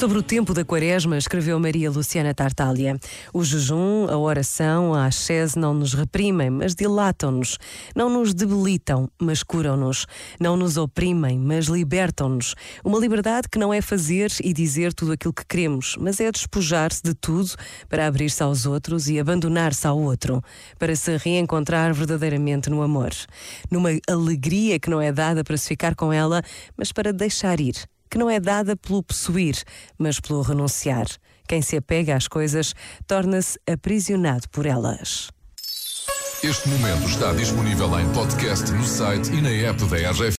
Sobre o tempo da quaresma, escreveu Maria Luciana Tartaglia. O jejum, a oração, a ascese não nos reprimem, mas dilatam-nos. Não nos debilitam, mas curam-nos. Não nos oprimem, mas libertam-nos. Uma liberdade que não é fazer e dizer tudo aquilo que queremos, mas é despojar-se de tudo para abrir-se aos outros e abandonar-se ao outro, para se reencontrar verdadeiramente no amor. Numa alegria que não é dada para se ficar com ela, mas para deixar ir que não é dada pelo possuir, mas pelo renunciar. Quem se apega às coisas torna-se aprisionado por elas. Este momento está disponível em podcast no site e na app da RGF.